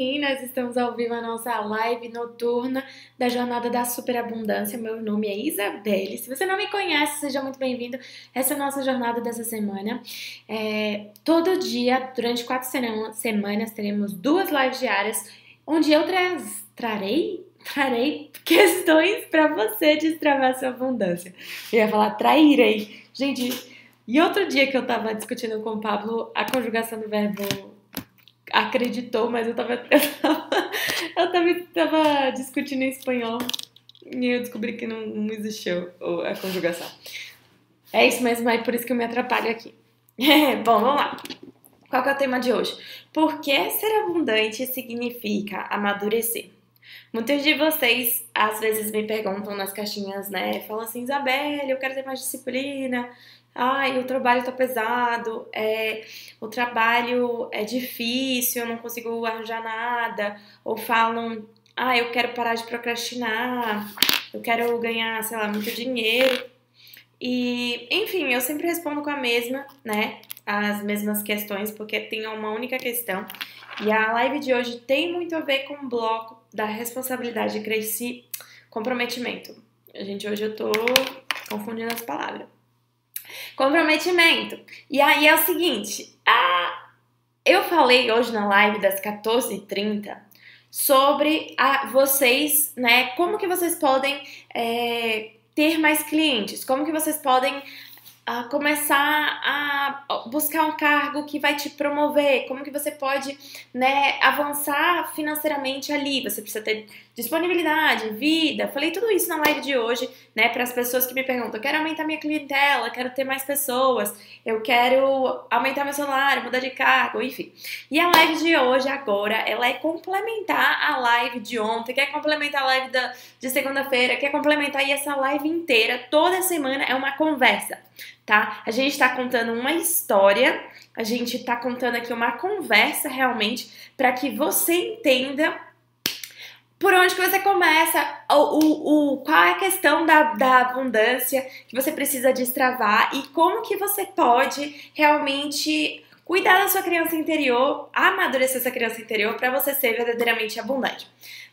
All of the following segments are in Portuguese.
E nós estamos ao vivo a nossa live noturna da Jornada da Superabundância. Meu nome é Isabelle. Se você não me conhece, seja muito bem-vindo. Essa é a nossa jornada dessa semana. É, todo dia, durante quatro semanas, teremos duas lives diárias, onde eu tra trarei, trarei questões para você destravar sua abundância. Eu ia falar trairei. Gente, e outro dia que eu tava discutindo com o Pablo a conjugação do verbo acreditou, mas eu tava, eu tava, eu tava, discutindo em espanhol e eu descobri que não, não existiu a conjugação. É isso mesmo, é por isso que eu me atrapalho aqui. Bom, vamos lá. Qual é o tema de hoje? Por que ser abundante significa amadurecer? Muitos de vocês às vezes me perguntam nas caixinhas, né? Falam assim, Isabelle, eu quero ter mais disciplina, ai, o trabalho tá pesado, é, o trabalho é difícil, eu não consigo arranjar nada, ou falam, ah, eu quero parar de procrastinar, eu quero ganhar, sei lá, muito dinheiro. E, enfim, eu sempre respondo com a mesma, né? As mesmas questões, porque tem uma única questão. E a live de hoje tem muito a ver com o bloco da responsabilidade, cresci, comprometimento. A gente, hoje eu tô confundindo as palavras. Comprometimento. E aí é o seguinte, a... eu falei hoje na live das 14h30 sobre a, vocês, né, como que vocês podem é, ter mais clientes, como que vocês podem a começar a buscar um cargo que vai te promover, como que você pode, né, avançar financeiramente ali. Você precisa ter disponibilidade, vida. Falei tudo isso na live de hoje, né, para as pessoas que me perguntam: quero aumentar minha clientela, quero ter mais pessoas, eu quero aumentar meu salário, mudar de cargo, enfim. E a live de hoje agora, ela é complementar a live de ontem, quer complementar a live da, de segunda-feira, quer complementar e essa live inteira, toda semana é uma conversa tá? A gente está contando uma história, a gente está contando aqui uma conversa realmente para que você entenda por onde que você começa, o, o, qual é a questão da, da abundância que você precisa destravar e como que você pode realmente cuidar da sua criança interior, amadurecer essa criança interior para você ser verdadeiramente abundante.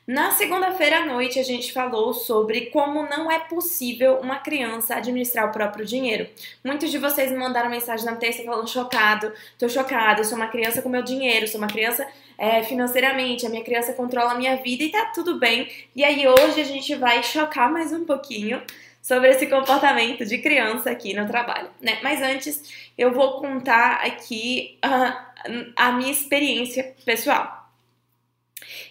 Na segunda-feira à noite, a gente falou sobre como não é possível uma criança administrar o próprio dinheiro. Muitos de vocês me mandaram mensagem na terça falando chocado, tô chocado, sou uma criança com meu dinheiro, sou uma criança é, financeiramente, a minha criança controla a minha vida e tá tudo bem. E aí hoje a gente vai chocar mais um pouquinho sobre esse comportamento de criança aqui no trabalho, né? Mas antes eu vou contar aqui uh, a minha experiência pessoal.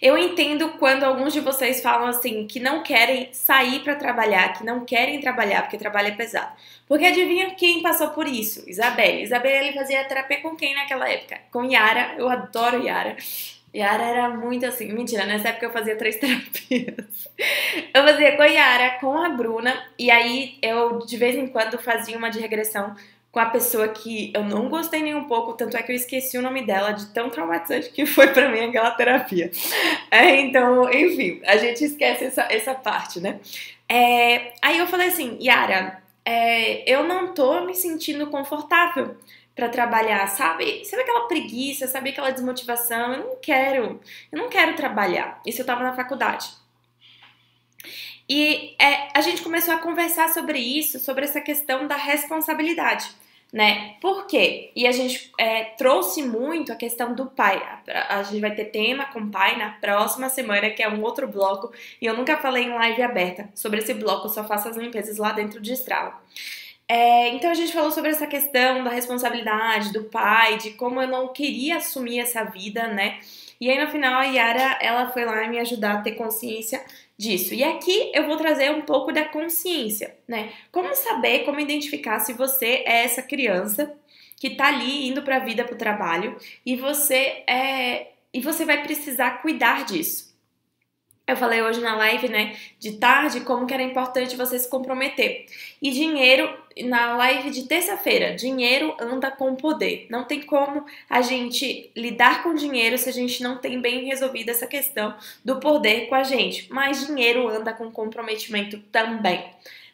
Eu entendo quando alguns de vocês falam assim que não querem sair para trabalhar, que não querem trabalhar porque trabalho é pesado. Porque adivinha quem passou por isso? Isabelle. Isabelle fazia terapia com quem naquela época? Com Yara. Eu adoro Yara. Yara era muito assim. Mentira, nessa época eu fazia três terapias. Eu fazia com a Yara, com a Bruna, e aí eu de vez em quando fazia uma de regressão com a pessoa que eu não gostei nem um pouco, tanto é que eu esqueci o nome dela, de tão traumatizante que foi para mim aquela terapia. É, então, enfim, a gente esquece essa, essa parte, né? É, aí eu falei assim, Yara, é, eu não tô me sentindo confortável para trabalhar, sabe? Sabe aquela preguiça, sabe aquela desmotivação? Eu não quero, eu não quero trabalhar. Isso eu tava na faculdade. E é, a gente começou a conversar sobre isso, sobre essa questão da responsabilidade né? Por quê? E a gente é, trouxe muito a questão do pai. A, a, gente vai ter tema com pai na próxima semana, que é um outro bloco, e eu nunca falei em live aberta sobre esse bloco, eu só faço as limpezas lá dentro de Strava. É, então a gente falou sobre essa questão da responsabilidade do pai, de como eu não queria assumir essa vida, né? E aí no final a Yara, ela foi lá me ajudar a ter consciência disso. E aqui eu vou trazer um pouco da consciência, né? Como saber, como identificar se você é essa criança que tá ali indo para a vida, para o trabalho, e você é e você vai precisar cuidar disso. Eu falei hoje na live, né, de tarde, como que era importante você se comprometer. E dinheiro, na live de terça-feira, dinheiro anda com poder. Não tem como a gente lidar com dinheiro se a gente não tem bem resolvida essa questão do poder com a gente. Mas dinheiro anda com comprometimento também.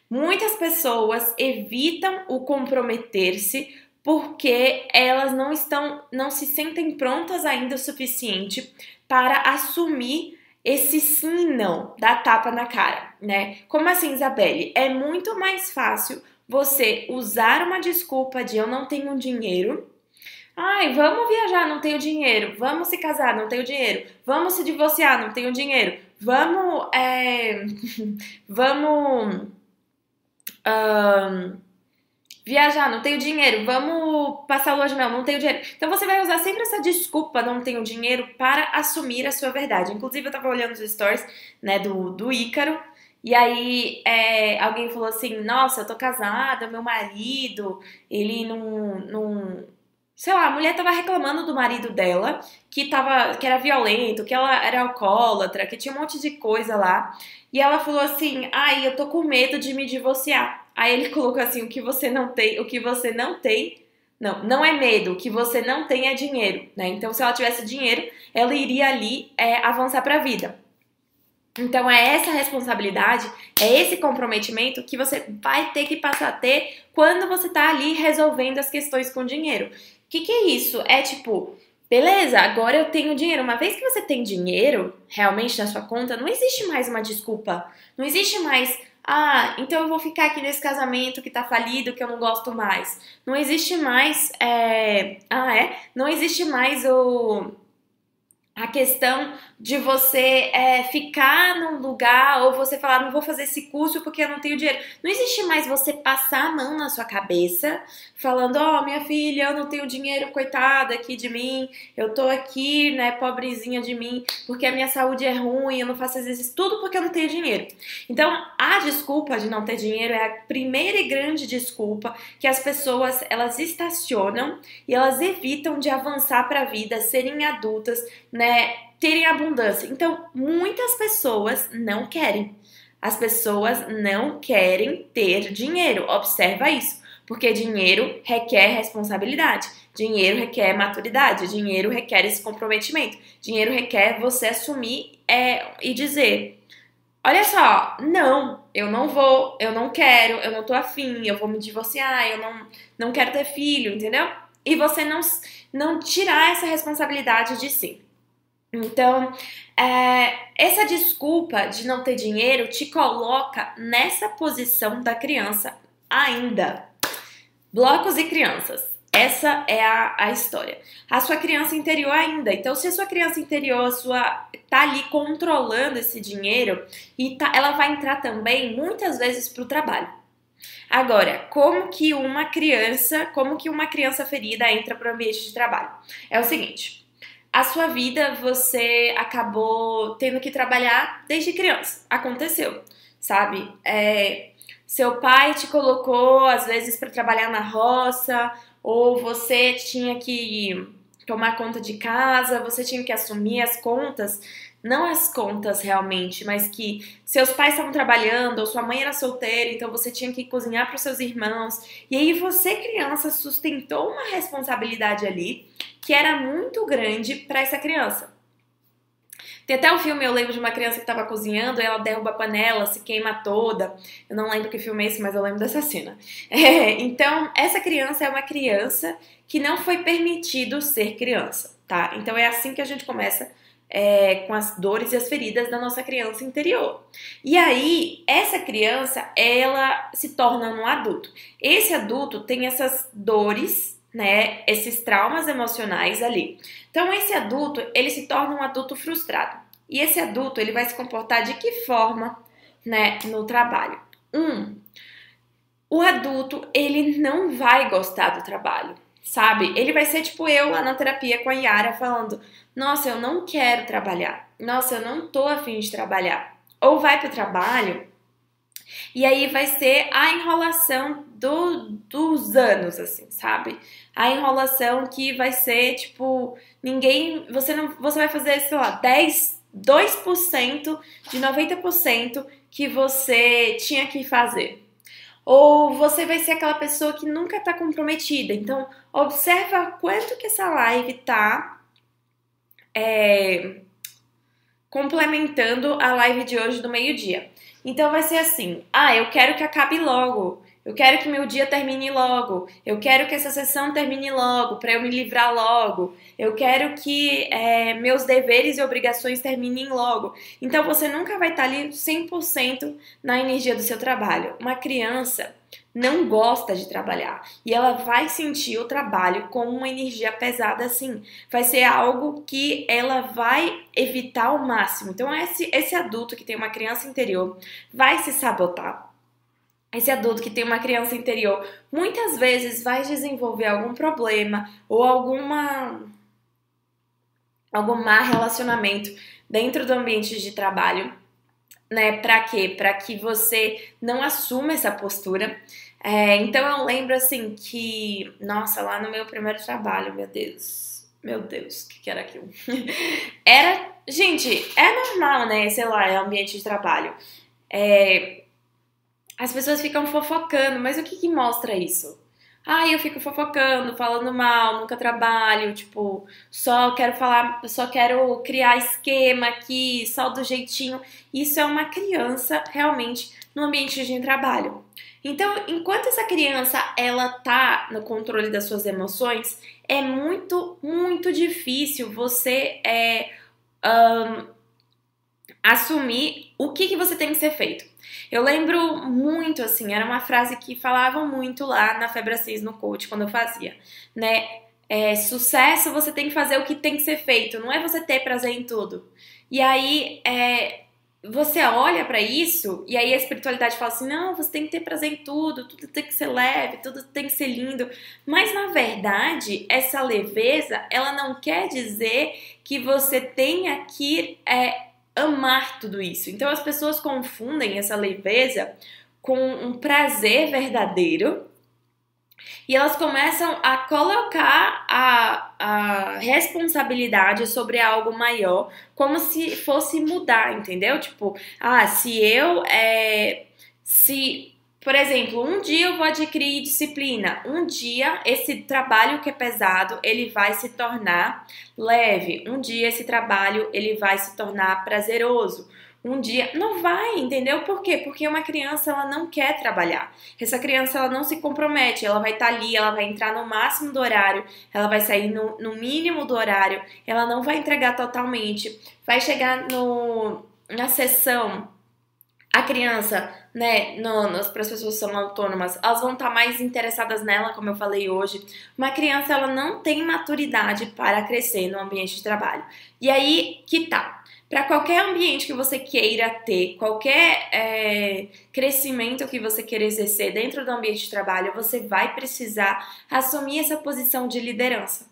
Muitas pessoas evitam o comprometer-se porque elas não estão, não se sentem prontas ainda o suficiente para assumir esse sim e não, da tapa na cara, né? Como assim, Isabelle? É muito mais fácil você usar uma desculpa de eu não tenho dinheiro. Ai, vamos viajar, não tenho dinheiro. Vamos se casar, não tenho dinheiro. Vamos se divorciar, não tenho dinheiro. Vamos, é... vamos um, viajar, não tenho dinheiro. Vamos passar lua de mel, não tenho dinheiro. Então você vai usar sempre essa desculpa, não tenho dinheiro, para assumir a sua verdade. Inclusive, eu tava olhando os stories, né, do, do Ícaro. E aí é, alguém falou assim, nossa, eu tô casada, meu marido, ele não, não. Sei lá, a mulher tava reclamando do marido dela, que, tava, que era violento, que ela era alcoólatra, que tinha um monte de coisa lá. E ela falou assim: ai, eu tô com medo de me divorciar. Aí ele colocou assim: o que você não tem, o que você não tem. Não, não é medo, o que você não tem é dinheiro, né? Então, se ela tivesse dinheiro, ela iria ali é, avançar para a vida. Então é essa responsabilidade, é esse comprometimento que você vai ter que passar a ter quando você tá ali resolvendo as questões com dinheiro. O que, que é isso? É tipo, beleza, agora eu tenho dinheiro. Uma vez que você tem dinheiro realmente na sua conta, não existe mais uma desculpa. Não existe mais, ah, então eu vou ficar aqui nesse casamento que tá falido, que eu não gosto mais. Não existe mais, é... ah, é? Não existe mais o a questão de você é, ficar num lugar ou você falar, não vou fazer esse curso porque eu não tenho dinheiro. Não existe mais você passar a mão na sua cabeça falando, ó, oh, minha filha, eu não tenho dinheiro, coitada aqui de mim, eu tô aqui, né, pobrezinha de mim, porque a minha saúde é ruim, eu não faço exercício, tudo porque eu não tenho dinheiro. Então, a desculpa de não ter dinheiro é a primeira e grande desculpa que as pessoas, elas estacionam e elas evitam de avançar para a vida, serem adultas, né, terem abundância. Então, muitas pessoas não querem. As pessoas não querem ter dinheiro. Observa isso. Porque dinheiro requer responsabilidade, dinheiro requer maturidade, dinheiro requer esse comprometimento, dinheiro requer você assumir é, e dizer: olha só, não, eu não vou, eu não quero, eu não tô afim, eu vou me divorciar, eu não, não quero ter filho, entendeu? E você não, não tirar essa responsabilidade de si. Então, é, essa desculpa de não ter dinheiro te coloca nessa posição da criança ainda. Blocos e crianças. Essa é a, a história. A sua criança interior ainda. Então, se a sua criança interior a sua, tá ali controlando esse dinheiro, e tá, ela vai entrar também muitas vezes para o trabalho. Agora, como que uma criança, como que uma criança ferida entra para o ambiente de trabalho? É o seguinte a sua vida você acabou tendo que trabalhar desde criança. Aconteceu, sabe? É, seu pai te colocou às vezes para trabalhar na roça, ou você tinha que tomar conta de casa, você tinha que assumir as contas, não as contas realmente, mas que seus pais estavam trabalhando, ou sua mãe era solteira, então você tinha que cozinhar para os seus irmãos. E aí você, criança, sustentou uma responsabilidade ali que era muito grande para essa criança. Tem até um filme, eu lembro de uma criança que estava cozinhando, ela derruba a panela, se queima toda. Eu não lembro que filme é esse, mas eu lembro dessa cena. É, então, essa criança é uma criança que não foi permitido ser criança, tá? Então é assim que a gente começa é, com as dores e as feridas da nossa criança interior. E aí, essa criança, ela se torna um adulto. Esse adulto tem essas dores né, esses traumas emocionais ali. Então esse adulto, ele se torna um adulto frustrado. E esse adulto, ele vai se comportar de que forma, né, no trabalho? Um, o adulto, ele não vai gostar do trabalho, sabe? Ele vai ser tipo eu lá na terapia com a Yara falando: "Nossa, eu não quero trabalhar. Nossa, eu não tô afim de trabalhar". Ou vai pro trabalho e aí vai ser a enrolação do, dos anos, assim, sabe? A enrolação que vai ser, tipo, ninguém. Você não. Você vai fazer, sei lá, 10, 2% de 90% que você tinha que fazer. Ou você vai ser aquela pessoa que nunca tá comprometida. Então, observa quanto que essa live tá é, complementando a live de hoje do meio-dia. Então vai ser assim: ah, eu quero que acabe logo. Eu quero que meu dia termine logo. Eu quero que essa sessão termine logo, para eu me livrar logo. Eu quero que é, meus deveres e obrigações terminem logo. Então você nunca vai estar ali 100% na energia do seu trabalho. Uma criança não gosta de trabalhar e ela vai sentir o trabalho como uma energia pesada assim. Vai ser algo que ela vai evitar ao máximo. Então esse, esse adulto que tem uma criança interior vai se sabotar esse adulto que tem uma criança interior muitas vezes vai desenvolver algum problema ou alguma algum má relacionamento dentro do ambiente de trabalho, né? Para quê? Para que você não assuma essa postura. É, então eu lembro assim que, nossa, lá no meu primeiro trabalho, meu Deus, meu Deus, o que, que era aquilo? era, gente, é normal, né? Sei lá, é ambiente de trabalho. É, as pessoas ficam fofocando, mas o que, que mostra isso? Ah, eu fico fofocando, falando mal, nunca trabalho, tipo, só quero falar, só quero criar esquema aqui, só do jeitinho. Isso é uma criança realmente no ambiente de trabalho. Então, enquanto essa criança ela tá no controle das suas emoções, é muito, muito difícil você é, um, assumir o que, que você tem que ser feito. Eu lembro muito, assim, era uma frase que falavam muito lá na Febre 6 no coach, quando eu fazia, né? É, sucesso, você tem que fazer o que tem que ser feito, não é você ter prazer em tudo. E aí, é, você olha para isso e aí a espiritualidade fala assim: não, você tem que ter prazer em tudo, tudo tem que ser leve, tudo tem que ser lindo. Mas na verdade, essa leveza, ela não quer dizer que você tenha que é, amar tudo isso. Então as pessoas confundem essa leveza com um prazer verdadeiro e elas começam a colocar a, a responsabilidade sobre algo maior, como se fosse mudar, entendeu? Tipo, ah, se eu é, se por exemplo, um dia eu vou adquirir disciplina, um dia esse trabalho que é pesado, ele vai se tornar leve, um dia esse trabalho ele vai se tornar prazeroso. Um dia não vai, entendeu? Por quê? Porque uma criança ela não quer trabalhar. Essa criança ela não se compromete, ela vai estar tá ali, ela vai entrar no máximo do horário, ela vai sair no, no mínimo do horário, ela não vai entregar totalmente. Vai chegar no, na sessão a criança, né, para as pessoas que são autônomas, elas vão estar tá mais interessadas nela, como eu falei hoje. Uma criança, ela não tem maturidade para crescer no ambiente de trabalho. E aí que tá. Para qualquer ambiente que você queira ter, qualquer é, crescimento que você queira exercer dentro do ambiente de trabalho, você vai precisar assumir essa posição de liderança.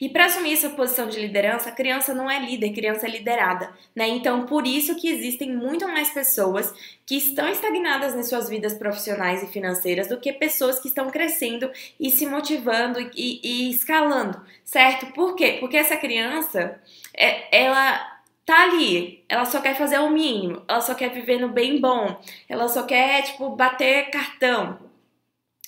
E para assumir essa posição de liderança, a criança não é líder, a criança é liderada, né? Então, por isso que existem muito mais pessoas que estão estagnadas nas suas vidas profissionais e financeiras do que pessoas que estão crescendo e se motivando e, e escalando, certo? Por quê? Porque essa criança, é, ela tá ali, ela só quer fazer o mínimo, ela só quer viver no bem bom, ela só quer, tipo, bater cartão,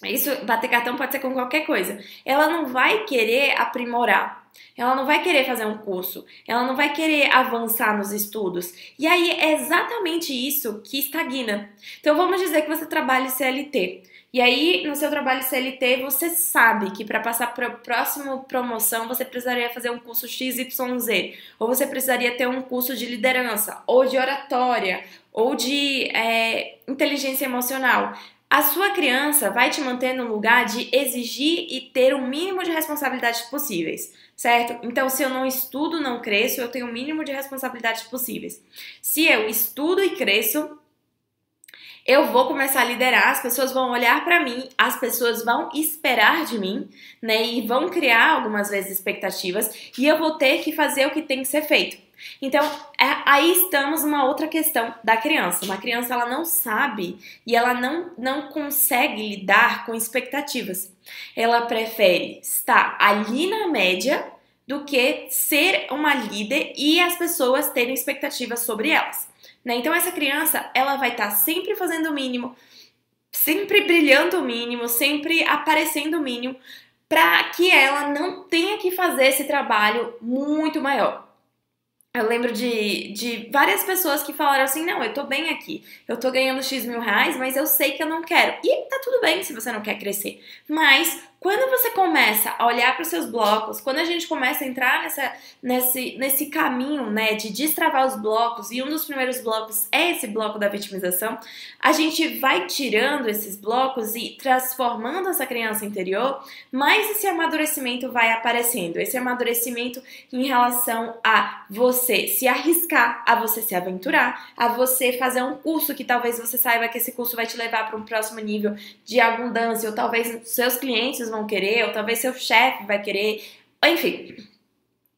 isso, bater cartão pode ser com qualquer coisa. Ela não vai querer aprimorar. Ela não vai querer fazer um curso. Ela não vai querer avançar nos estudos. E aí é exatamente isso que estagna. Então vamos dizer que você trabalha CLT. E aí, no seu trabalho CLT, você sabe que para passar para a próxima promoção você precisaria fazer um curso XYZ, ou você precisaria ter um curso de liderança, ou de oratória, ou de é, inteligência emocional. A sua criança vai te manter no lugar de exigir e ter o mínimo de responsabilidades possíveis, certo? Então, se eu não estudo, não cresço, eu tenho o mínimo de responsabilidades possíveis. Se eu estudo e cresço, eu vou começar a liderar, as pessoas vão olhar para mim, as pessoas vão esperar de mim, né? E vão criar algumas vezes expectativas, e eu vou ter que fazer o que tem que ser feito. Então, é, aí estamos numa outra questão da criança. Uma criança ela não sabe e ela não, não consegue lidar com expectativas. Ela prefere estar ali na média do que ser uma líder e as pessoas terem expectativas sobre elas. Né? Então, essa criança ela vai estar sempre fazendo o mínimo, sempre brilhando o mínimo, sempre aparecendo o mínimo, para que ela não tenha que fazer esse trabalho muito maior. eu lembro de, de várias pessoas que falaram assim: não, eu tô bem aqui, eu tô ganhando X mil reais, mas eu sei que eu não quero. E tá tudo bem se você não quer crescer. Mas quando você começa a olhar para os seus blocos, quando a gente começa a entrar nessa, nesse, nesse caminho né, de destravar os blocos, e um dos primeiros blocos é esse bloco da vitimização, a gente vai tirando esses blocos e transformando essa criança interior, mais esse amadurecimento vai aparecendo. Esse amadurecimento em relação a você se arriscar, a você se aventurar, a você fazer um curso que talvez você saiba que esse curso vai te levar para um próximo nível de abundância, ou talvez seus clientes vão querer, ou talvez seu chefe vai querer, enfim.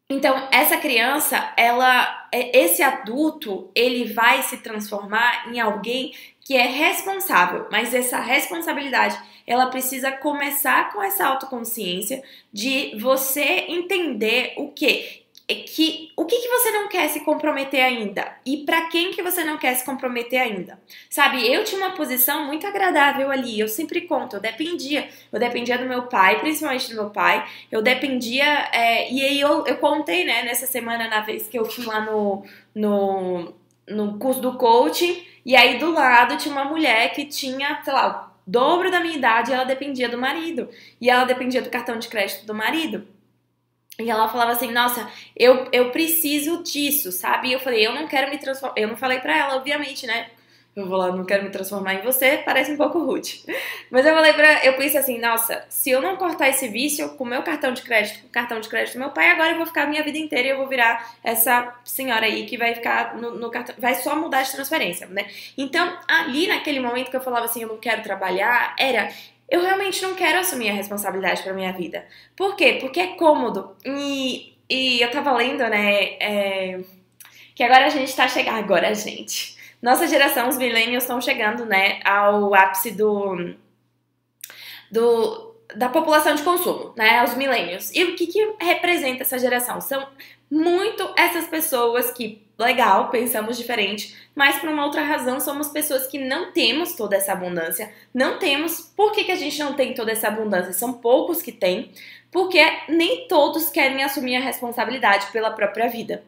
Então, essa criança, ela, é, esse adulto, ele vai se transformar em alguém que é responsável, mas essa responsabilidade, ela precisa começar com essa autoconsciência de você entender o que que o que, que você não quer se comprometer ainda e para quem que você não quer se comprometer ainda. Sabe, eu tinha uma posição muito agradável ali, eu sempre conto, eu dependia, eu dependia do meu pai, principalmente do meu pai, eu dependia, é, e aí eu, eu contei, né, nessa semana, na vez que eu fui lá no, no, no curso do coaching, e aí do lado tinha uma mulher que tinha, sei lá, o dobro da minha idade e ela dependia do marido, e ela dependia do cartão de crédito do marido. E ela falava assim, nossa, eu, eu preciso disso, sabe? E eu falei, eu não quero me transformar. Eu não falei pra ela, obviamente, né? Eu vou lá, não quero me transformar em você, parece um pouco rude. Mas eu falei pra. Eu pensei assim, nossa, se eu não cortar esse vício com o meu cartão de crédito, com o cartão de crédito do meu pai, agora eu vou ficar a minha vida inteira e eu vou virar essa senhora aí que vai ficar no, no cartão. Vai só mudar de transferência, né? Então, ali naquele momento que eu falava assim, eu não quero trabalhar, era eu realmente não quero assumir a responsabilidade para minha vida. Por quê? Porque é cômodo. E, e eu tava lendo, né, é, que agora a gente tá chegando. Agora, gente. Nossa geração, os millennials, estão chegando, né, ao ápice do. do da população de consumo, né, os millennials. E o que, que representa essa geração? São muito essas pessoas que legal, pensamos diferente, mas por uma outra razão somos pessoas que não temos toda essa abundância, não temos. Por que, que a gente não tem toda essa abundância? São poucos que têm, porque nem todos querem assumir a responsabilidade pela própria vida.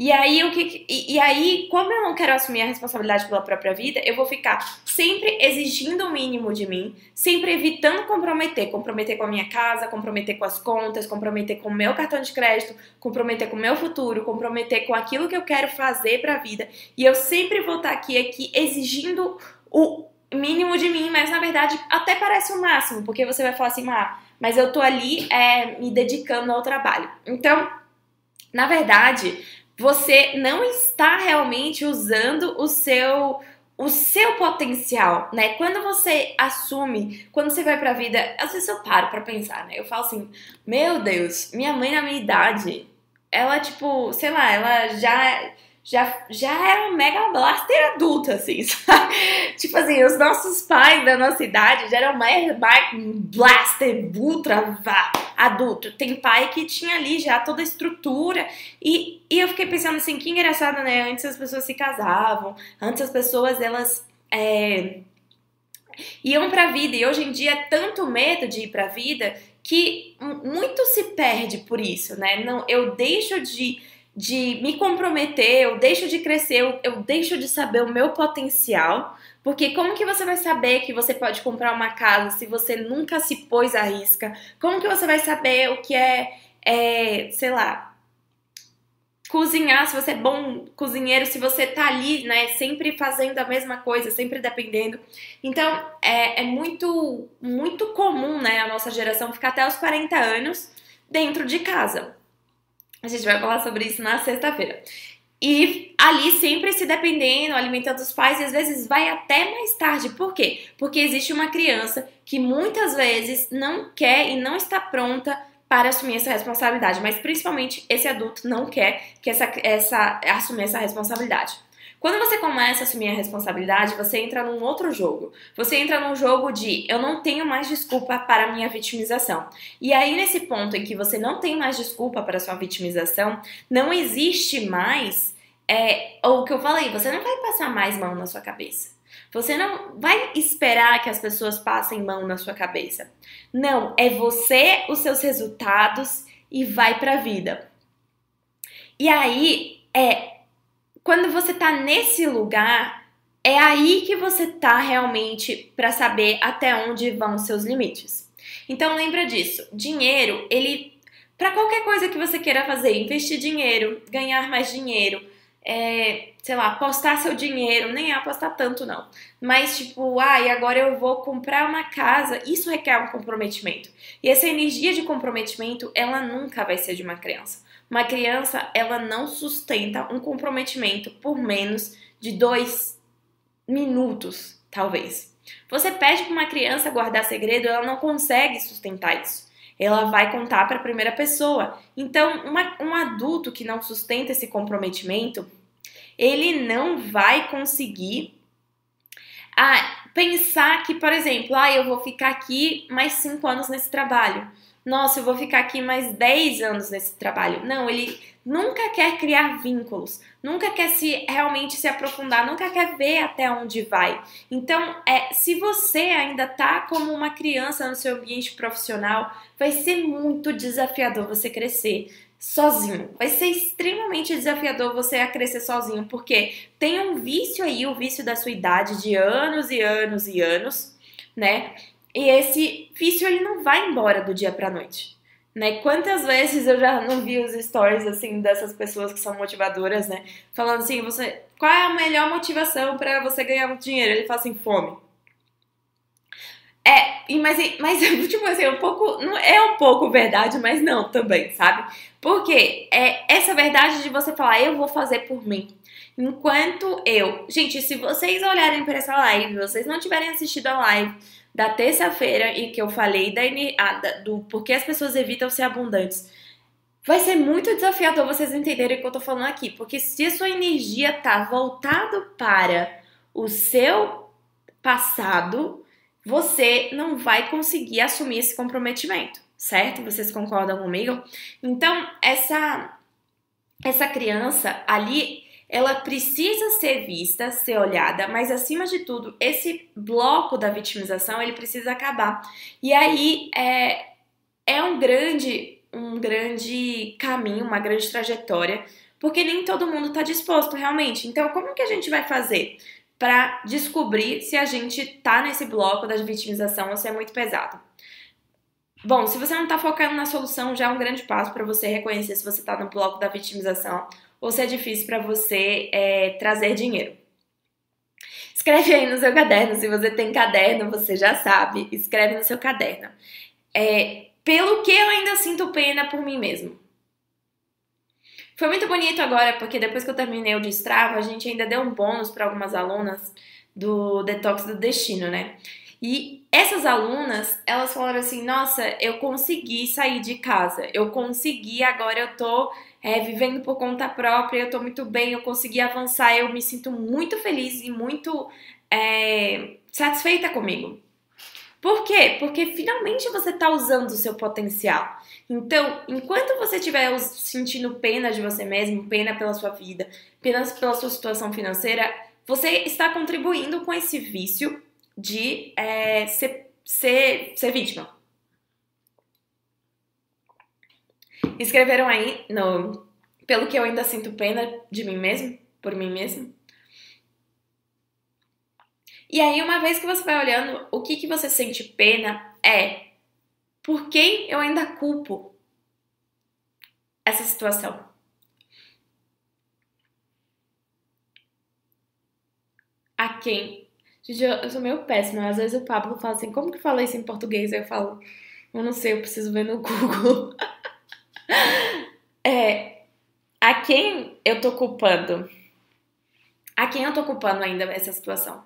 E aí, o que, e, e, aí, como eu não quero assumir a responsabilidade pela própria vida, eu vou ficar sempre exigindo o mínimo de mim, sempre evitando comprometer, comprometer com a minha casa, comprometer com as contas, comprometer com o meu cartão de crédito, comprometer com o meu futuro, comprometer com aquilo que eu quero fazer para a vida. E eu sempre vou estar aqui, aqui exigindo o mínimo de mim, mas na verdade até parece o máximo, porque você vai falar assim, ah, mas eu tô ali é, me dedicando ao trabalho. Então, na verdade, você não está realmente usando o seu o seu potencial, né? Quando você assume, quando você vai pra vida, às vezes eu paro pra pensar, né? Eu falo assim, meu Deus, minha mãe na minha idade, ela, tipo, sei lá, ela já já, já era um mega blaster adulta, assim, sabe? tipo assim, os nossos pais da nossa idade já eram mais, mais blaster ultra adulto. Tem pai que tinha ali já toda a estrutura. E, e eu fiquei pensando assim, que engraçado, né? Antes as pessoas se casavam, antes as pessoas, elas... É, iam pra vida e hoje em dia é tanto medo de ir pra vida que muito se perde por isso, né? Não, eu deixo de de me comprometer, eu deixo de crescer, eu, eu deixo de saber o meu potencial, porque como que você vai saber que você pode comprar uma casa se você nunca se pôs à risca? Como que você vai saber o que é, é sei lá, cozinhar, se você é bom cozinheiro, se você tá ali, né, sempre fazendo a mesma coisa, sempre dependendo. Então, é, é muito, muito comum, né, a nossa geração ficar até os 40 anos dentro de casa. A gente vai falar sobre isso na sexta-feira. E ali sempre se dependendo, alimentando os pais, e às vezes vai até mais tarde. Por quê? Porque existe uma criança que muitas vezes não quer e não está pronta para assumir essa responsabilidade, mas principalmente esse adulto não quer que essa, essa assumir essa responsabilidade. Quando você começa a assumir a responsabilidade, você entra num outro jogo. Você entra num jogo de eu não tenho mais desculpa para minha vitimização. E aí, nesse ponto em que você não tem mais desculpa para sua vitimização, não existe mais. É, o que eu falei, você não vai passar mais mão na sua cabeça. Você não vai esperar que as pessoas passem mão na sua cabeça. Não, é você, os seus resultados e vai para a vida. E aí, é quando você tá nesse lugar, é aí que você tá realmente para saber até onde vão seus limites. Então lembra disso. Dinheiro, ele para qualquer coisa que você queira fazer, investir dinheiro, ganhar mais dinheiro, é, sei lá, apostar seu dinheiro, nem é apostar tanto não, mas tipo, ah, e agora eu vou comprar uma casa, isso requer um comprometimento. E essa energia de comprometimento, ela nunca vai ser de uma criança. Uma criança, ela não sustenta um comprometimento por menos de dois minutos, talvez. Você pede para uma criança guardar segredo, ela não consegue sustentar isso ela vai contar para a primeira pessoa. Então, uma, um adulto que não sustenta esse comprometimento, ele não vai conseguir ah, pensar que, por exemplo, ah, eu vou ficar aqui mais cinco anos nesse trabalho. Nossa, eu vou ficar aqui mais 10 anos nesse trabalho. Não, ele nunca quer criar vínculos, nunca quer se realmente se aprofundar, nunca quer ver até onde vai. Então, é, se você ainda tá como uma criança no seu ambiente profissional, vai ser muito desafiador você crescer sozinho. Vai ser extremamente desafiador você a crescer sozinho, porque tem um vício aí, o vício da sua idade de anos e anos e anos, né? E esse vício ele não vai embora do dia pra noite. Né? Quantas vezes eu já não vi os stories assim dessas pessoas que são motivadoras, né? Falando assim, você, qual é a melhor motivação para você ganhar muito dinheiro? Ele fala assim, fome. É, mas, mas tipo assim, é um pouco, não é um pouco verdade, mas não também, sabe? Porque é essa verdade de você falar, eu vou fazer por mim. Enquanto eu, gente, se vocês olharem para essa live, vocês não tiverem assistido a live, da terça-feira e que eu falei da, ah, do porquê as pessoas evitam ser abundantes. Vai ser muito desafiador vocês entenderem o que eu tô falando aqui, porque se a sua energia tá voltado para o seu passado, você não vai conseguir assumir esse comprometimento, certo? Vocês concordam comigo? Então, essa essa criança ali ela precisa ser vista, ser olhada, mas acima de tudo, esse bloco da vitimização ele precisa acabar. E aí é, é um grande um grande caminho, uma grande trajetória, porque nem todo mundo está disposto realmente. Então, como que a gente vai fazer para descobrir se a gente tá nesse bloco da vitimização ou se é muito pesado? Bom, se você não está focando na solução, já é um grande passo para você reconhecer se você está no bloco da vitimização ou se é difícil para você é, trazer dinheiro. Escreve aí no seu caderno, se você tem caderno, você já sabe, escreve no seu caderno. É, pelo que eu ainda sinto pena por mim mesmo. Foi muito bonito agora, porque depois que eu terminei o de Strava, a gente ainda deu um bônus para algumas alunas do Detox do Destino, né? E essas alunas, elas falaram assim: nossa, eu consegui sair de casa, eu consegui, agora eu tô é, vivendo por conta própria, eu tô muito bem, eu consegui avançar, eu me sinto muito feliz e muito é, satisfeita comigo. Por quê? Porque finalmente você está usando o seu potencial. Então, enquanto você estiver sentindo pena de você mesmo, pena pela sua vida, pena pela sua situação financeira, você está contribuindo com esse vício de é, ser, ser, ser vítima. Escreveram aí no pelo que eu ainda sinto pena de mim mesmo, por mim mesmo. E aí, uma vez que você vai olhando, o que, que você sente pena é por quem eu ainda culpo essa situação. A quem Gente, eu, eu sou meio péssima. Às vezes o Pablo fala assim, como que fala isso em português? Aí eu falo, eu não sei, eu preciso ver no Google. é, a quem eu tô culpando? A quem eu tô culpando ainda essa situação?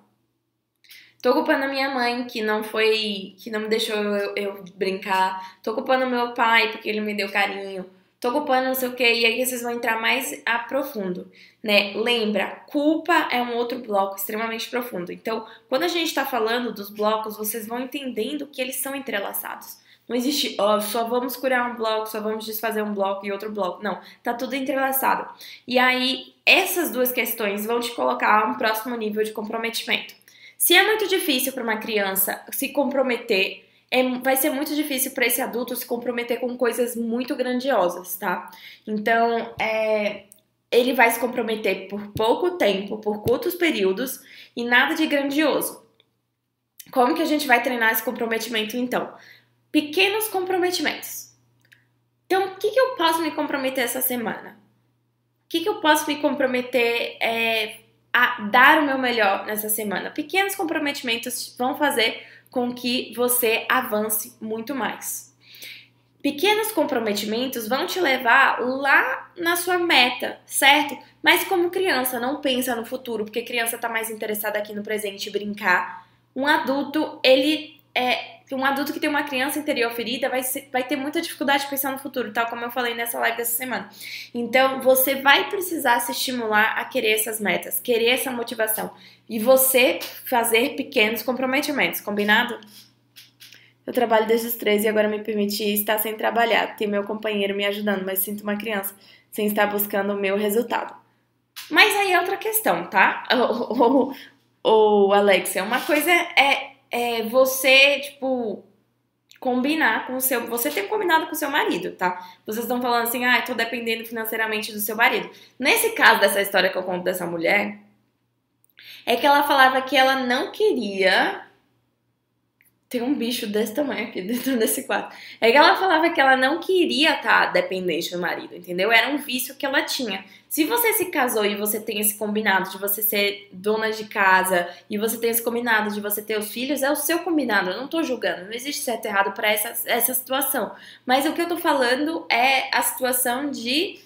Tô culpando a minha mãe, que não foi. que não me deixou eu, eu brincar. Tô culpando meu pai, porque ele me deu carinho tô culpando não sei o que, e aí vocês vão entrar mais a profundo, né? Lembra, culpa é um outro bloco extremamente profundo. Então, quando a gente tá falando dos blocos, vocês vão entendendo que eles são entrelaçados. Não existe, ó, só vamos curar um bloco, só vamos desfazer um bloco e outro bloco. Não, tá tudo entrelaçado. E aí, essas duas questões vão te colocar a um próximo nível de comprometimento. Se é muito difícil para uma criança se comprometer é, vai ser muito difícil para esse adulto se comprometer com coisas muito grandiosas, tá? Então, é, ele vai se comprometer por pouco tempo, por curtos períodos e nada de grandioso. Como que a gente vai treinar esse comprometimento então? Pequenos comprometimentos. Então, o que, que eu posso me comprometer essa semana? O que, que eu posso me comprometer é, a dar o meu melhor nessa semana? Pequenos comprometimentos vão fazer com que você avance muito mais. Pequenos comprometimentos vão te levar lá na sua meta, certo? Mas como criança, não pensa no futuro, porque criança está mais interessada aqui no presente brincar. Um adulto, ele é um adulto que tem uma criança interior ferida vai, ser, vai ter muita dificuldade de pensar no futuro, tal como eu falei nessa live dessa semana. Então, você vai precisar se estimular a querer essas metas, querer essa motivação. E você fazer pequenos comprometimentos, combinado? Eu trabalho desde os 13 e agora me permiti estar sem trabalhar. Tem meu companheiro me ajudando, mas sinto uma criança sem estar buscando o meu resultado. Mas aí é outra questão, tá? O, o, o Alexia, uma coisa é é, você, tipo, combinar com o seu. Você tem combinado com o seu marido, tá? Vocês estão falando assim, ah, tô dependendo financeiramente do seu marido. Nesse caso dessa história que eu conto dessa mulher, é que ela falava que ela não queria tem um bicho desse tamanho aqui dentro desse quarto. É que ela falava que ela não queria estar tá dependente do marido, entendeu? Era um vício que ela tinha. Se você se casou e você tem esse combinado de você ser dona de casa e você tem esse combinado de você ter os filhos, é o seu combinado. Eu não tô julgando, não existe certo e errado para essa, essa situação. Mas o que eu tô falando é a situação de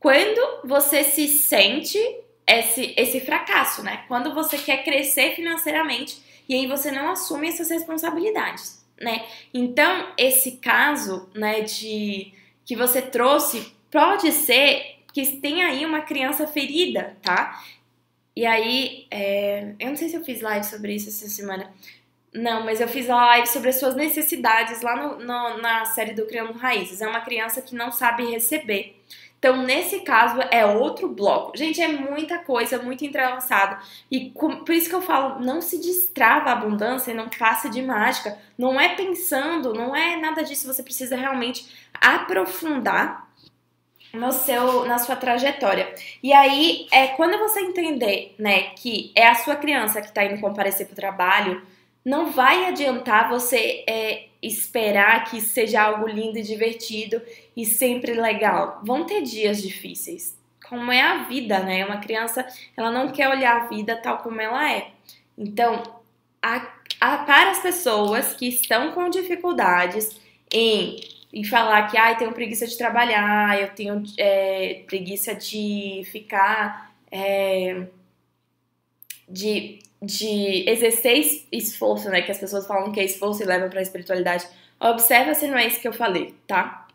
quando você se sente esse, esse fracasso, né? Quando você quer crescer financeiramente e aí você não assume essas responsabilidades, né? Então, esse caso, né, de que você trouxe pode ser que tem aí uma criança ferida, tá? E aí, é, eu não sei se eu fiz live sobre isso essa semana. Não, mas eu fiz a live sobre as suas necessidades lá no, no, na série do Criando Raízes. É uma criança que não sabe receber. Então, nesse caso, é outro bloco. Gente, é muita coisa, muito entrelaçado. E por isso que eu falo, não se destrava a abundância e não faça de mágica. Não é pensando, não é nada disso. Você precisa realmente aprofundar no seu, na sua trajetória. E aí, é quando você entender, né, que é a sua criança que está indo comparecer para o trabalho, não vai adiantar você é, esperar que seja algo lindo e divertido e sempre legal. Vão ter dias difíceis, como é a vida, né? Uma criança, ela não quer olhar a vida tal como ela é. Então, a, a, para as pessoas que estão com dificuldades em, em falar que ah, eu tenho preguiça de trabalhar, eu tenho é, preguiça de ficar. É, de de exercer esforço, né? Que as pessoas falam que é esforço e levam para a espiritualidade. Observa se não é isso que eu falei, tá?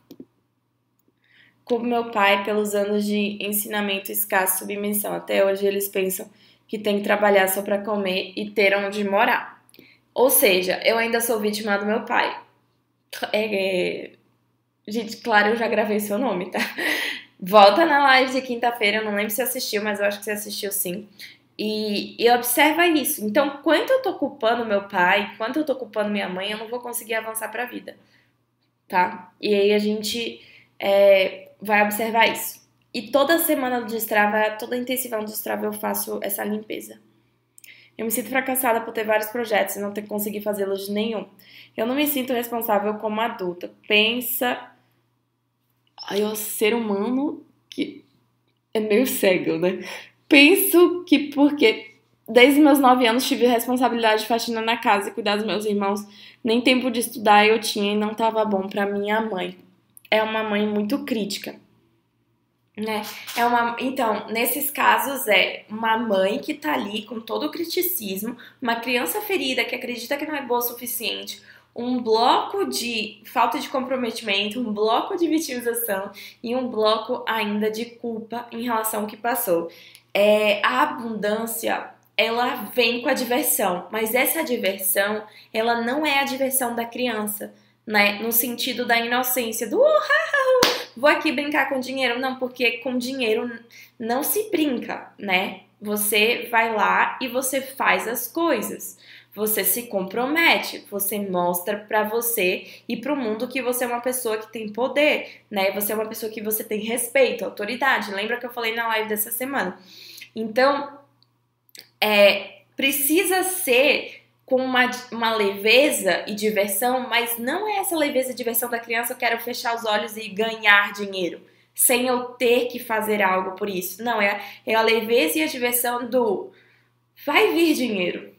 Como meu pai, pelos anos de ensinamento escasso submissão, até hoje eles pensam que tem que trabalhar só para comer e ter onde morar. Ou seja, eu ainda sou vítima do meu pai. É, é... Gente, claro, eu já gravei seu nome, tá? Volta na live de quinta-feira, eu não lembro se assistiu, mas eu acho que você assistiu sim. E, e, observa isso. Então, quanto eu tô culpando meu pai, quanto eu tô culpando minha mãe, eu não vou conseguir avançar pra vida. Tá? E aí a gente é, vai observar isso. E toda semana do Destrava, toda intensivão do Destrava eu faço essa limpeza. Eu me sinto fracassada por ter vários projetos e não ter conseguido fazê-los de nenhum. Eu não me sinto responsável como adulta. Pensa. Aí, o ser humano que é meio cego, né? Penso que porque desde meus nove anos tive a responsabilidade de faxina na casa e cuidar dos meus irmãos, nem tempo de estudar eu tinha e não estava bom para minha mãe. É uma mãe muito crítica. Né? É uma, então, nesses casos é uma mãe que tá ali com todo o criticismo, uma criança ferida que acredita que não é boa o suficiente, um bloco de falta de comprometimento, um bloco de vitimização e um bloco ainda de culpa em relação ao que passou é, a abundância ela vem com a diversão, mas essa diversão ela não é a diversão da criança, né? No sentido da inocência, do uh, vou aqui brincar com dinheiro, não, porque com dinheiro não se brinca, né? Você vai lá e você faz as coisas. você se compromete, você mostra para você e para o mundo que você é uma pessoa que tem poder, né? Você é uma pessoa que você tem respeito, autoridade. Lembra que eu falei na live dessa semana? Então, é, precisa ser com uma, uma leveza e diversão, mas não é essa leveza e diversão da criança, eu quero fechar os olhos e ganhar dinheiro, sem eu ter que fazer algo por isso. Não, é, é a leveza e a diversão do vai vir dinheiro,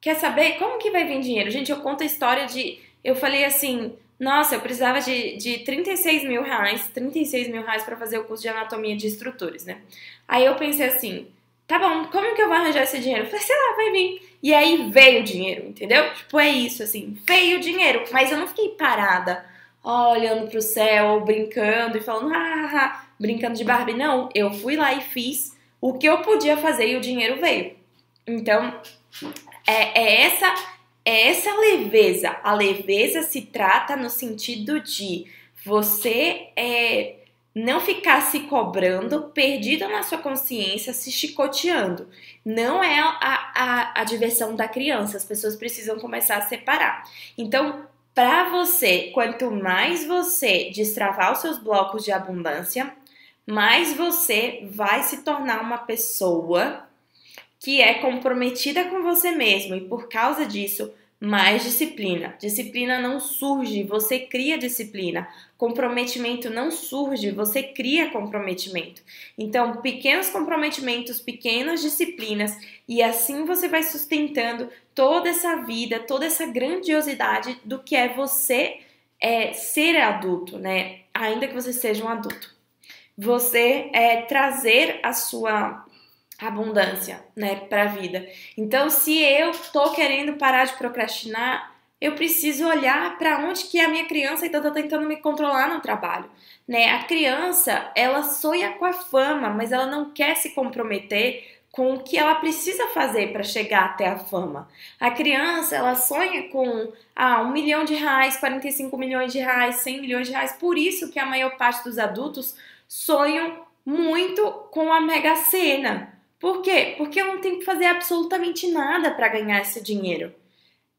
Quer saber como que vai vir dinheiro? Gente, eu conto a história de. Eu falei assim, nossa, eu precisava de, de 36 mil reais, 36 mil reais para fazer o curso de anatomia de estrutores, né? Aí eu pensei assim, tá bom, como que eu vou arranjar esse dinheiro? Eu falei, sei lá, vai vir. E aí veio o dinheiro, entendeu? Tipo, é isso, assim, veio o dinheiro. Mas eu não fiquei parada, olhando pro céu, brincando e falando, ah, brincando de Barbie. Não, eu fui lá e fiz o que eu podia fazer e o dinheiro veio. Então, é, é essa é essa leveza. A leveza se trata no sentido de você é, não ficar se cobrando, perdido na sua consciência, se chicoteando. Não é a, a, a diversão da criança. As pessoas precisam começar a separar. Então, para você, quanto mais você destravar os seus blocos de abundância, mais você vai se tornar uma pessoa que é comprometida com você mesmo e por causa disso, mais disciplina. Disciplina não surge, você cria disciplina. Comprometimento não surge, você cria comprometimento. Então, pequenos comprometimentos, pequenas disciplinas, e assim você vai sustentando toda essa vida, toda essa grandiosidade do que é você é, ser adulto, né? Ainda que você seja um adulto. Você é trazer a sua abundância, né, para a vida. Então, se eu tô querendo parar de procrastinar, eu preciso olhar para onde que a minha criança ainda tá tentando me controlar no trabalho, né? A criança, ela sonha com a fama, mas ela não quer se comprometer com o que ela precisa fazer para chegar até a fama. A criança, ela sonha com ah, um milhão de reais, 45 milhões de reais, 100 milhões de reais. Por isso que a maior parte dos adultos sonham muito com a Mega Sena, por quê? Porque eu não tenho que fazer absolutamente nada para ganhar esse dinheiro,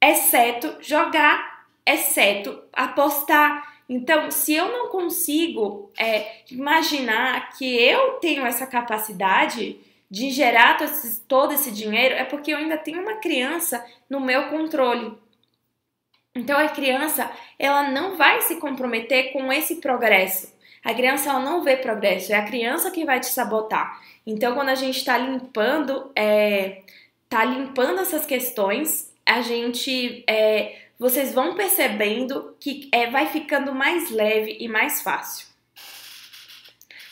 exceto jogar, exceto apostar. Então, se eu não consigo é, imaginar que eu tenho essa capacidade de gerar todo esse, todo esse dinheiro, é porque eu ainda tenho uma criança no meu controle. Então, a criança, ela não vai se comprometer com esse progresso. A criança ela não vê progresso, é a criança que vai te sabotar. Então, quando a gente está limpando, é, tá limpando essas questões, a gente, é, vocês vão percebendo que é, vai ficando mais leve e mais fácil.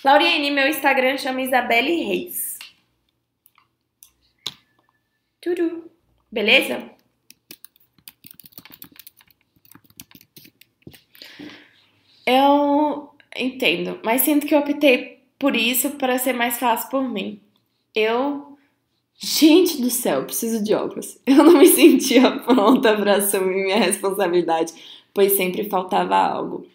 Lauriane, meu Instagram chama Isabelle Reis. Tudo, beleza? Eu entendo, mas sinto que eu optei por isso para ser mais fácil por mim. Eu. Gente do céu, preciso de óculos. Eu não me sentia pronta para assumir minha responsabilidade, pois sempre faltava algo.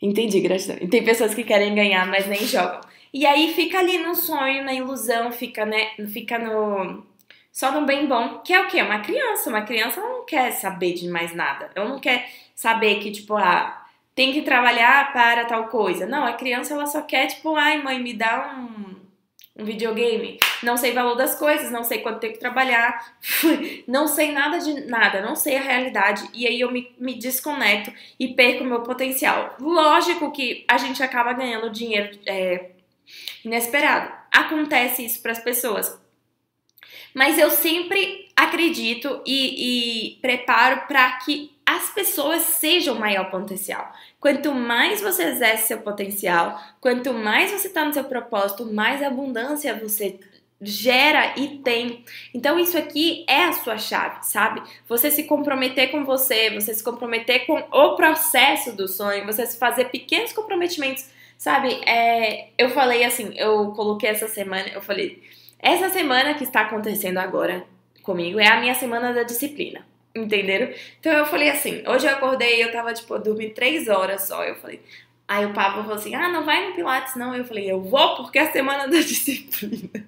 Entendi, gratidão. E tem pessoas que querem ganhar, mas nem jogam. E aí fica ali no sonho, na ilusão, fica, né, fica no só no bem bom, que é o quê? Uma criança. Uma criança não quer saber de mais nada. Ela não quer saber que, tipo, ah, tem que trabalhar para tal coisa. Não, a criança ela só quer, tipo, ai mãe, me dá um, um videogame. Não sei o valor das coisas, não sei quanto tem que trabalhar, não sei nada de nada, não sei a realidade. E aí eu me, me desconecto e perco o meu potencial. Lógico que a gente acaba ganhando dinheiro é, inesperado. Acontece isso para as pessoas. Mas eu sempre acredito e, e preparo para que as pessoas sejam o maior potencial. Quanto mais você exerce seu potencial, quanto mais você está no seu propósito, mais abundância você gera e tem. Então isso aqui é a sua chave, sabe? Você se comprometer com você, você se comprometer com o processo do sonho, você se fazer pequenos comprometimentos, sabe? É, eu falei assim, eu coloquei essa semana, eu falei, essa semana que está acontecendo agora comigo é a minha semana da disciplina. Entenderam? Então eu falei assim, hoje eu acordei, eu tava, tipo, dormindo três horas só. Eu falei. Aí o Pablo falou assim: ah, não vai no Pilates, não. Eu falei, eu vou porque é a semana da disciplina.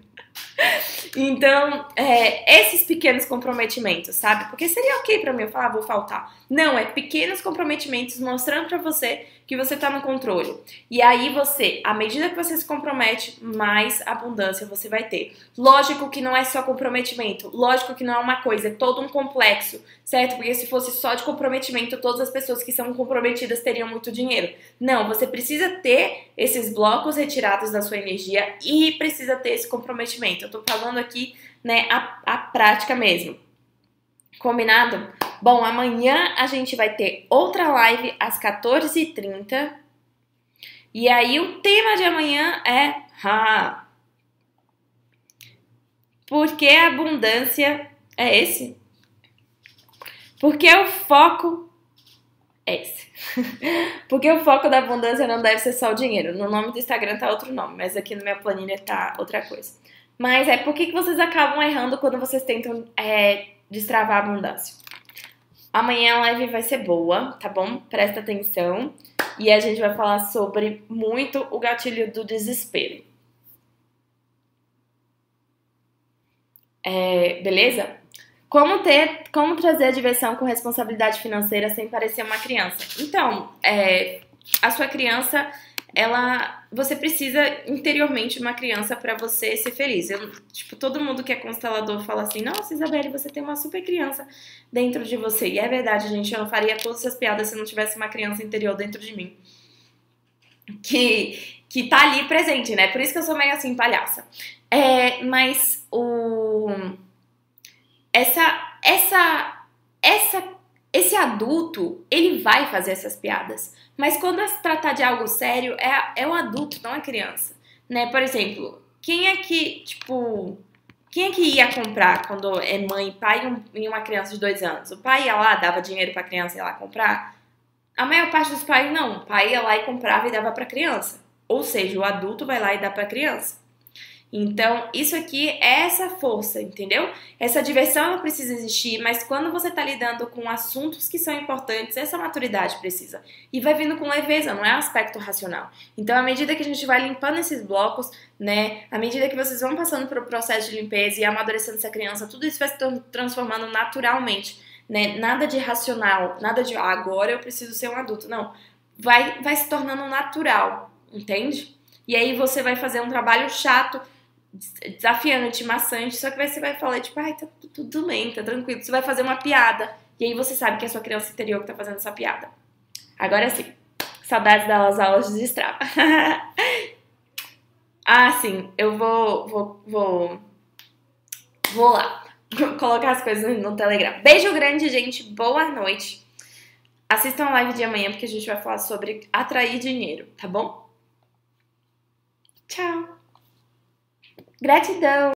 Então, é, esses pequenos comprometimentos, sabe? Porque seria ok para mim eu falar, ah, vou faltar. Não, é pequenos comprometimentos mostrando para você que você tá no controle. E aí você, à medida que você se compromete, mais abundância você vai ter. Lógico que não é só comprometimento, lógico que não é uma coisa, é todo um complexo, certo? Porque se fosse só de comprometimento, todas as pessoas que são comprometidas teriam muito dinheiro. Não, você precisa ter esses blocos retirados da sua energia e precisa ter esse comprometimento. Eu tô falando aqui, né, a, a prática mesmo. Combinado? Bom, amanhã a gente vai ter outra live às 14h30. E aí o tema de amanhã é ha, porque a abundância é esse? Porque o foco é esse. Porque o foco da abundância não deve ser só o dinheiro. No nome do Instagram tá outro nome, mas aqui na minha planilha tá outra coisa. Mas é por que vocês acabam errando quando vocês tentam é, destravar a abundância? Amanhã a live vai ser boa, tá bom? Presta atenção. E a gente vai falar sobre muito o gatilho do desespero. É, beleza? Como ter, como trazer a diversão com responsabilidade financeira sem parecer uma criança? Então, é, a sua criança ela você precisa interiormente uma criança para você ser feliz. Eu, tipo, todo mundo que é constelador fala assim: "Nossa, Isabelle, você tem uma super criança dentro de você". E é verdade, gente, eu não faria todas essas piadas se não tivesse uma criança interior dentro de mim. Que que tá ali presente, né? Por isso que eu sou meio assim palhaça. É, mas o essa essa essa esse adulto, ele vai fazer essas piadas. Mas quando se tratar de algo sério, é, é um adulto, não é criança. Né? Por exemplo, quem é que, tipo. Quem é que ia comprar quando é mãe, pai e uma criança de dois anos? O pai ia lá, dava dinheiro pra criança e ia lá comprar? A maior parte dos pais não. O pai ia lá e comprava e dava pra criança. Ou seja, o adulto vai lá e dá pra criança. Então, isso aqui é essa força, entendeu? Essa diversão não precisa existir, mas quando você está lidando com assuntos que são importantes, essa maturidade precisa. E vai vindo com leveza, não é aspecto racional. Então, à medida que a gente vai limpando esses blocos, né, à medida que vocês vão passando pelo processo de limpeza e amadurecendo essa criança, tudo isso vai se transformando naturalmente, né? Nada de racional, nada de ah, agora eu preciso ser um adulto, não. Vai, vai se tornando natural, entende? E aí você vai fazer um trabalho chato desafiante, maçante, só que você vai falar, tipo, ai, tá tudo bem, tá tranquilo. Você vai fazer uma piada, e aí você sabe que é a sua criança interior que tá fazendo essa piada. Agora sim, saudades das aulas de destrava. ah, sim, eu vou, vou, vou, vou lá colocar as coisas no Telegram. Beijo grande, gente, boa noite. Assistam a live de amanhã, porque a gente vai falar sobre atrair dinheiro, tá bom? Tchau! Gratidão!